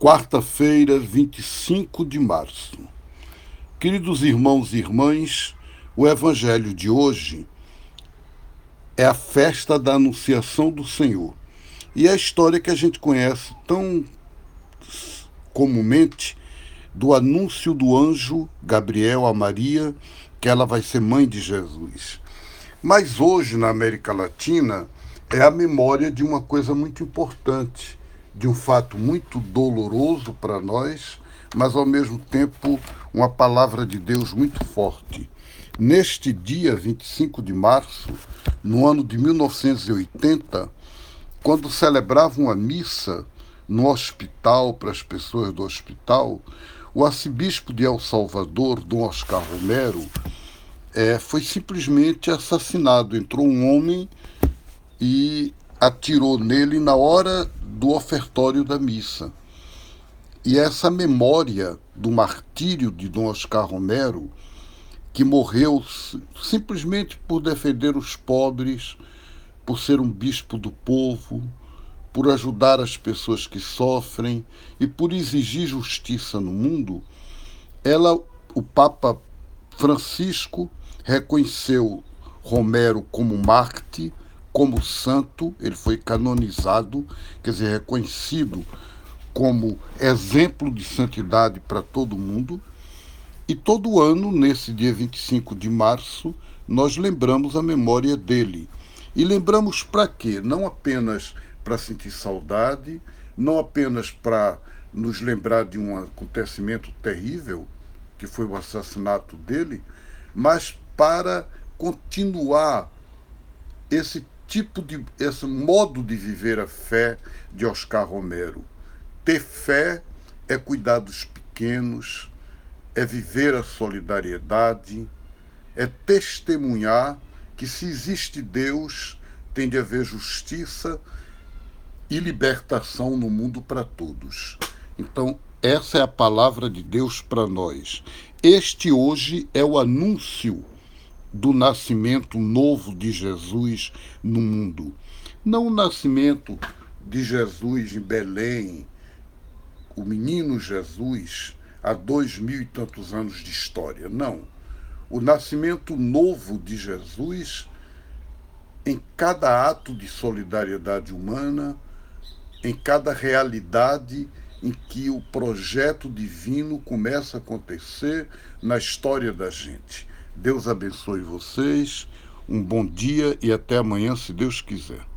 quarta-feira, 25 de março. Queridos irmãos e irmãs, o evangelho de hoje é a festa da Anunciação do Senhor. E é a história que a gente conhece tão comumente do anúncio do anjo Gabriel a Maria que ela vai ser mãe de Jesus. Mas hoje, na América Latina, é a memória de uma coisa muito importante de um fato muito doloroso para nós, mas ao mesmo tempo uma palavra de Deus muito forte. Neste dia 25 de março, no ano de 1980, quando celebravam a missa no hospital para as pessoas do hospital, o arcebispo de El Salvador, Dom Oscar Romero, é, foi simplesmente assassinado. Entrou um homem e atirou nele na hora do ofertório da missa. E essa memória do martírio de Dom Oscar Romero, que morreu simplesmente por defender os pobres, por ser um bispo do povo, por ajudar as pessoas que sofrem e por exigir justiça no mundo, ela, o Papa Francisco reconheceu Romero como Marte como santo, ele foi canonizado, quer dizer, reconhecido como exemplo de santidade para todo mundo. E todo ano, nesse dia 25 de março, nós lembramos a memória dele. E lembramos para quê? Não apenas para sentir saudade, não apenas para nos lembrar de um acontecimento terrível, que foi o assassinato dele, mas para continuar esse tipo de esse modo de viver a fé de Oscar Romero. Ter fé é cuidar dos pequenos, é viver a solidariedade, é testemunhar que se existe Deus, tem de haver justiça e libertação no mundo para todos. Então, essa é a palavra de Deus para nós. Este hoje é o anúncio do nascimento novo de Jesus no mundo. Não o nascimento de Jesus em Belém, o menino Jesus, há dois mil e tantos anos de história. Não. O nascimento novo de Jesus em cada ato de solidariedade humana, em cada realidade em que o projeto divino começa a acontecer na história da gente. Deus abençoe vocês, um bom dia e até amanhã, se Deus quiser.